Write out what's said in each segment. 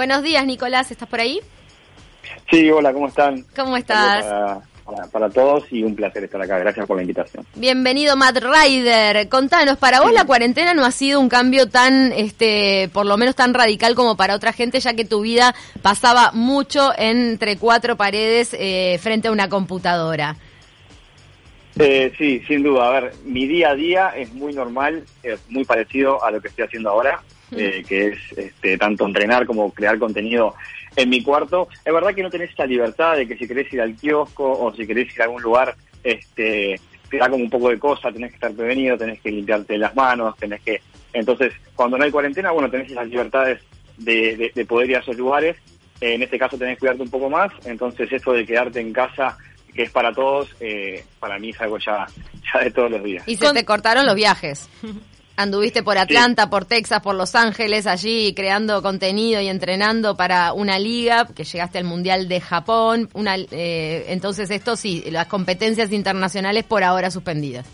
Buenos días, Nicolás, ¿estás por ahí? Sí, hola, ¿cómo están? ¿Cómo estás? Para, para, todos y un placer estar acá. Gracias por la invitación. Bienvenido, Matt Ryder. Contanos, para vos la cuarentena no ha sido un cambio tan, este, por lo menos tan radical como para otra gente, ya que tu vida pasaba mucho entre cuatro paredes eh, frente a una computadora. Eh, sí, sin duda. A ver, mi día a día es muy normal, es muy parecido a lo que estoy haciendo ahora. Eh, que es este, tanto entrenar como crear contenido en mi cuarto. Es verdad que no tenés esa libertad de que si querés ir al kiosco o si querés ir a algún lugar, este, te da como un poco de cosa, tenés que estar prevenido, tenés que limpiarte las manos, tenés que... Entonces, cuando no hay cuarentena, bueno, tenés esas libertades de, de, poder ir a esos lugares. en este caso tenés que cuidarte un poco más, entonces eso de quedarte en casa que es para todos, eh, para mí es algo ya, ya de todos los días. Y se te cortaron los viajes. Anduviste por Atlanta, por Texas, por Los Ángeles, allí creando contenido y entrenando para una liga, que llegaste al Mundial de Japón. Una, eh, entonces, esto sí, las competencias internacionales por ahora suspendidas.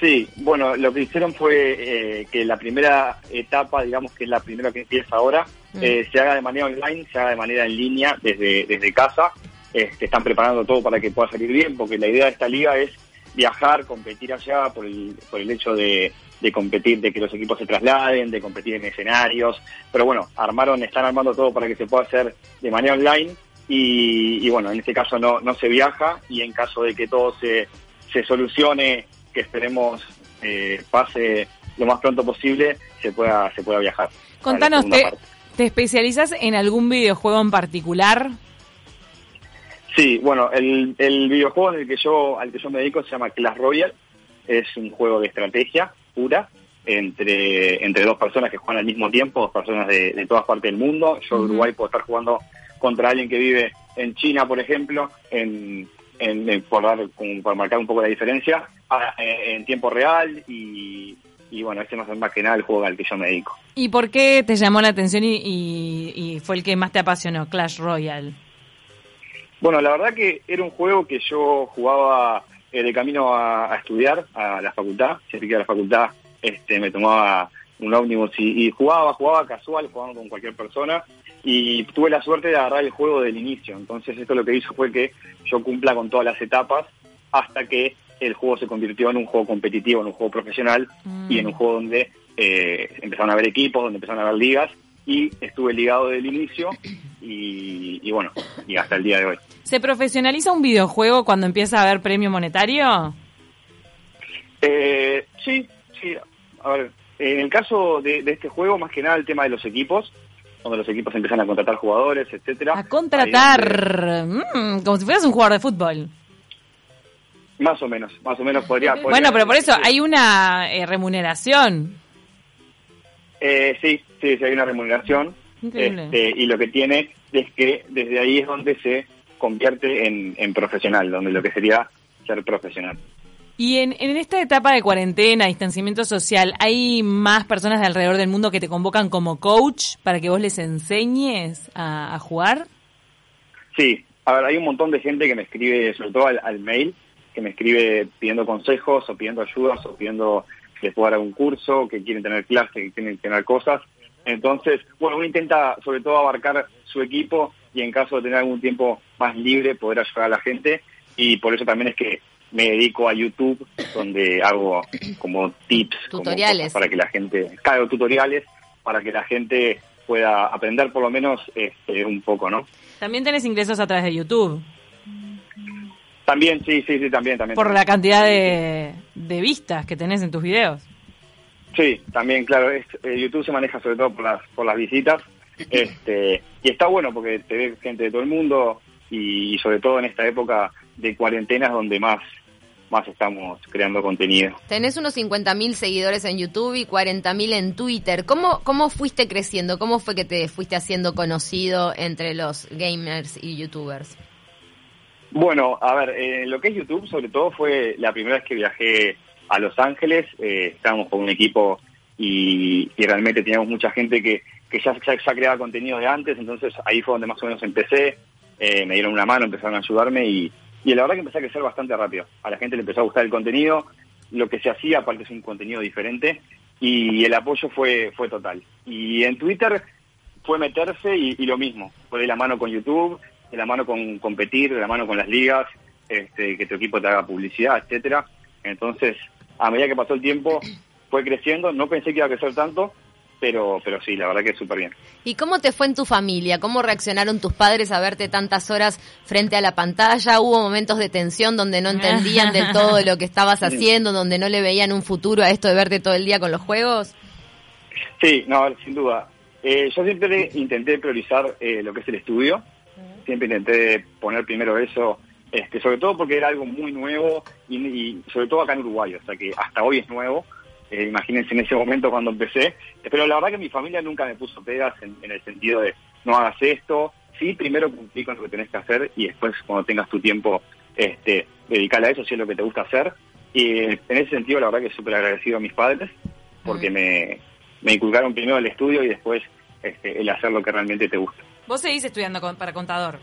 Sí, bueno, lo que hicieron fue eh, que la primera etapa, digamos que es la primera que empieza ahora, mm. eh, se haga de manera online, se haga de manera en línea desde, desde casa. Este, están preparando todo para que pueda salir bien, porque la idea de esta liga es viajar, competir allá por el, por el hecho de, de competir, de que los equipos se trasladen, de competir en escenarios, pero bueno, armaron, están armando todo para que se pueda hacer de manera online y, bueno, en este caso no, no se viaja y en caso de que todo se, se solucione, que esperemos eh, pase lo más pronto posible, se pueda, se pueda viajar. Contanos, ¿te, ¿te especializas en algún videojuego en particular? Sí, bueno, el, el videojuego en el que yo, al que yo me dedico se llama Clash Royale, es un juego de estrategia pura entre, entre dos personas que juegan al mismo tiempo, dos personas de, todas partes del mundo. Yo en Uruguay puedo estar jugando contra alguien que vive en China, por ejemplo, en, en, por, dar, por marcar un poco la diferencia, en tiempo real y, y bueno, ese no es más que nada el juego al que yo me dedico. ¿Y por qué te llamó la atención y, y, fue el que más te apasionó, Clash Royale? Bueno, la verdad que era un juego que yo jugaba eh, de camino a, estudiar a la facultad, siempre que a la facultad este, me tomaba un ómnibus y, jugaba, jugaba casual, jugando con cualquier persona y tuve la suerte de agarrar el juego del inicio. Entonces esto lo que hizo fue que yo cumpla con todas las etapas hasta que el juego se convirtió en un juego competitivo, en un juego profesional y en un juego donde eh, empezaron a haber equipos, donde empezaron a haber ligas y estuve ligado del inicio y, bueno, y hasta el día de hoy. ¿Se profesionaliza un videojuego cuando empieza a haber premio monetario? Eh, sí, sí. A ver, en el caso de, este juego, más que nada el tema de los equipos, donde los equipos empiezan a contratar jugadores, etcétera. A contratar, mm, como si fueras un jugador de fútbol. Más o menos, más o menos podría. bueno, pero por eso hay una eh, remuneración. Eh, sí, sí, sí, hay una remuneración. Este, y lo que tiene es que desde ahí es donde se convierte en, profesional, donde lo que sería ser profesional. Y en, en, esta etapa de cuarentena, distanciamiento social, ¿hay más personas de alrededor del mundo que te convocan como coach para que vos les enseñes a, jugar? Sí, a ver, hay un montón de gente que me escribe, sobre todo al, mail, que me escribe pidiendo consejos o pidiendo ayudas o pidiendo que les pueda dar un curso, que quieren tener clases, que quieren tener cosas. Entonces, bueno, uno intenta sobre todo abarcar su equipo y en caso de tener algún tiempo más libre poder ayudar a la gente. Y por eso también es que me dedico a YouTube donde hago como tips tutoriales. para que la gente haga tutoriales para que la gente pueda aprender por lo menos este, un poco no también tenés ingresos a través de YouTube. También sí sí sí también también. Por la cantidad de, de vistas que tenés en tus videos Sí, también, claro, eh, YouTube se maneja sobre todo por las, por las visitas, este, y está bueno porque te ve gente de todo el mundo y, sobre todo en esta época de cuarentenas donde más, más estamos creando contenido. Tenés unos 50.000 seguidores en YouTube y 40.000 en Twitter. ¿Cómo, ¿Cómo fuiste creciendo? ¿Cómo fue que te fuiste haciendo conocido entre los gamers y youtubers? Bueno, a ver, eh, lo que es YouTube sobre todo fue la primera vez que viajé a Los Ángeles, eh, estábamos con un equipo y, realmente teníamos mucha gente que, que ya, ya, creaba contenido de antes, entonces ahí fue donde más o menos empecé, eh, me dieron una mano, empezaron a ayudarme y, y la verdad que empecé a crecer bastante rápido. A la gente le empezó a gustar el contenido, lo que se hacía, aparte es un contenido diferente, y el apoyo fue, fue total. Y en Twitter fue meterse y, lo mismo, fue de la mano con YouTube, de la mano con competir, de la mano con las ligas, este, que tu equipo te haga publicidad, etcétera. Entonces, a medida que pasó el tiempo, fue creciendo, no pensé que iba a crecer tanto, pero, pero sí, la verdad que es súper bien. ¿Y cómo te fue en tu familia? ¿Cómo reaccionaron tus padres a verte tantas horas frente a la pantalla? ¿Hubo momentos de tensión donde no entendían del todo lo que estabas haciendo, donde no le veían un futuro a esto de verte todo el día con los juegos? Sí, no, sin duda. Eh, yo siempre intenté priorizar eh, lo que es el estudio, siempre intenté poner primero eso, este, sobre todo porque era algo muy nuevo y, y sobre todo acá en Uruguay, o sea que hasta hoy es nuevo eh, imagínense en ese momento cuando empecé. Pero la verdad que mi familia nunca me puso pegas en, el sentido de no hagas esto. Sí, primero cumplí con lo que tenés que hacer y después cuando tengas tu tiempo, este, dedicarle a eso si es lo que te gusta hacer. Y en ese sentido, la verdad que súper agradecido a mis padres porque me, me inculcaron primero el estudio y después este, el hacer lo que realmente te gusta. ¿Vos seguís estudiando para contador?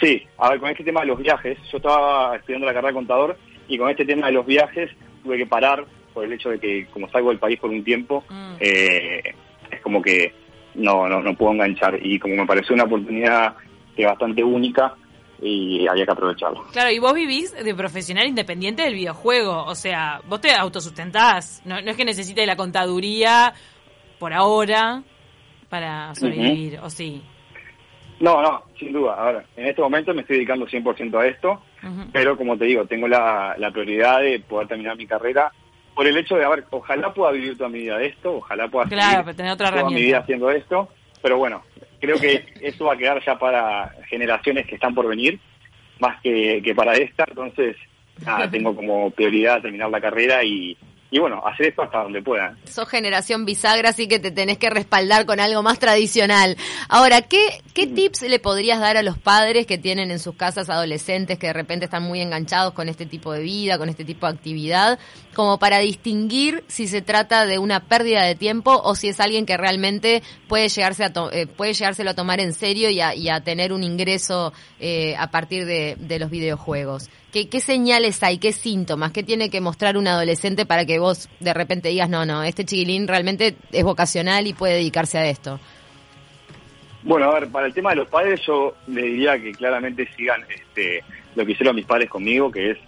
Sí, a ver, con este tema de los viajes, yo estaba estudiando la carrera de contador y con este tema de los viajes tuve que parar por el hecho de que como salgo del país por un tiempo, mm. eh, es como que no, no, no puedo enganchar. Y como me pareció una oportunidad que bastante única, y había que aprovecharlo. Claro, y vos vivís de profesional independiente del videojuego, o sea, vos te autosustentás, no, no es que necesites la contaduría por ahora para sobrevivir, ¿o sí? No, no, sin duda. Ahora, en este momento me estoy dedicando 100% a esto, pero como te digo, tengo la, la prioridad de poder terminar mi carrera por el hecho de, a ver, ojalá pueda vivir toda mi vida de esto, ojalá pueda claro, tener otra toda mi vida haciendo esto, pero bueno, creo que eso va a quedar ya para generaciones que están por venir, más que, que para esta, entonces nada, tengo como prioridad terminar la carrera y, y bueno, hacer esto hasta donde pueda. Sos generación bisagra, así que te tenés que respaldar con algo más tradicional. Ahora, ¿qué, qué tips le podrías dar a los padres que tienen en sus casas adolescentes que de repente están muy enganchados con este tipo de vida, con este tipo de actividad, como para distinguir si se trata de una pérdida de tiempo o si es alguien que realmente puede llegarse a eh, puede llegárselo a tomar en serio y a, tener un ingreso eh, a partir de, de los videojuegos? ¿Qué, ¿Qué señales hay? ¿Qué síntomas? ¿Qué tiene que mostrar un adolescente para que vos de repente digas, no, no, este chiquilín realmente es vocacional y puede dedicarse a esto? Bueno, a ver, para el tema de los padres yo le diría que claramente sigan este, lo que hicieron mis padres conmigo, que es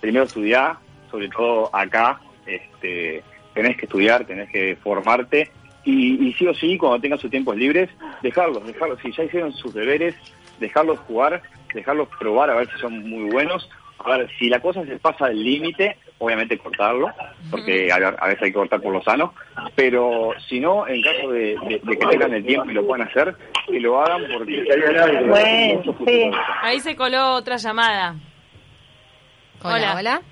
primero estudiar, sobre todo acá, este, tenés que estudiar, tenés que formarte y, y sí o sí, cuando tengan sus tiempos libres, dejarlos, dejarlos, si ya hicieron sus deberes, dejarlos jugar, dejarlos probar a ver si son muy buenos. A ver, si la cosa se pasa del límite, obviamente cortarlo, porque a, veces hay que cortar por lo sano, pero si no, en caso de, que tengan el tiempo y lo puedan hacer, que lo hagan porque... Bueno, Ahí se coló otra llamada. Hola, hola.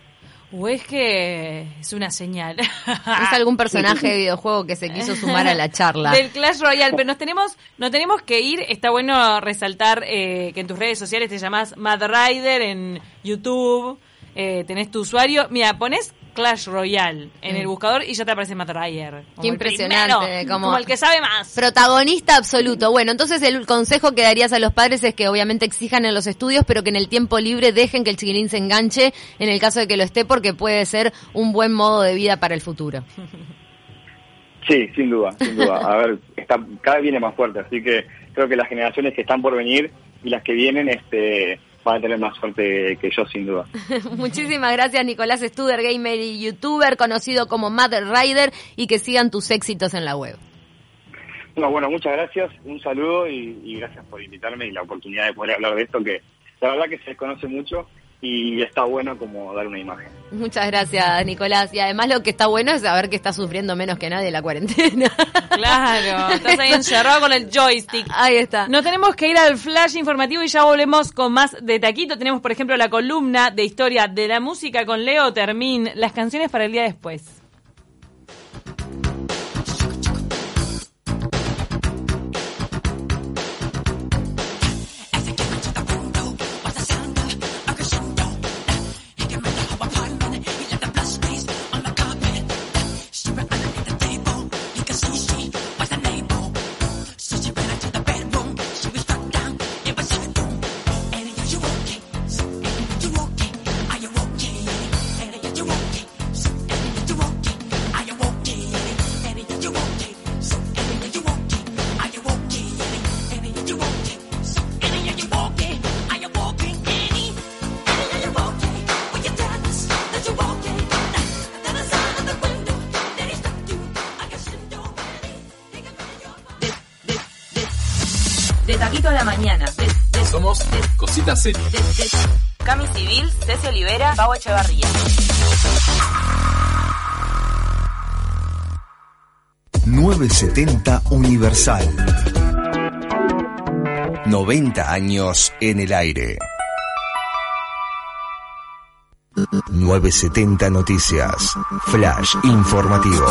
O es que es una señal. Es algún personaje de videojuego que se quiso sumar a la charla. Del Clash Royale, pero nos tenemos, nos tenemos que ir. Está bueno resaltar eh, que en tus redes sociales te llamas Mad Rider en YouTube. Eh, tenés tu usuario. Mira, pones Clash Royale en el mm. buscador y ya te aparece Matt Ryer. Qué impresionante. como, el que sabe más. Protagonista absoluto. Bueno, entonces el consejo que darías a los padres es que obviamente exijan en los estudios, pero que en el tiempo libre dejen que el chiquilín se enganche en el caso de que lo esté, porque puede ser un buen modo de vida para el futuro. Sí, sin duda, sin duda. A ver, está, cada vez viene más fuerte, así que creo que las generaciones que están por venir y las que vienen, este van a tener más suerte que yo, sin duda. Muchísimas gracias, Nicolás Studer, gamer y youtuber, conocido como Mother Rider, y que sigan tus éxitos en la web. No, bueno, muchas gracias, un saludo y, y gracias por invitarme y la oportunidad de poder hablar de esto, que la verdad que se desconoce mucho y está bueno como dar una imagen. Muchas gracias, Nicolás. Y además lo que está bueno es saber que está sufriendo menos que nadie la cuarentena. Claro, estás ahí encerrado con el joystick. Ahí está. Nos tenemos que ir al flash informativo y ya volvemos con más de Taquito. Tenemos, por ejemplo, la columna de historia de la música con Leo Termín, las canciones para el día después. Mañana. Somos Cositas City. Cami Civil, Ceci Olivera, Pau Echevarría. 970 Universal. 90 años en el aire. 970 Noticias. Flash informativo.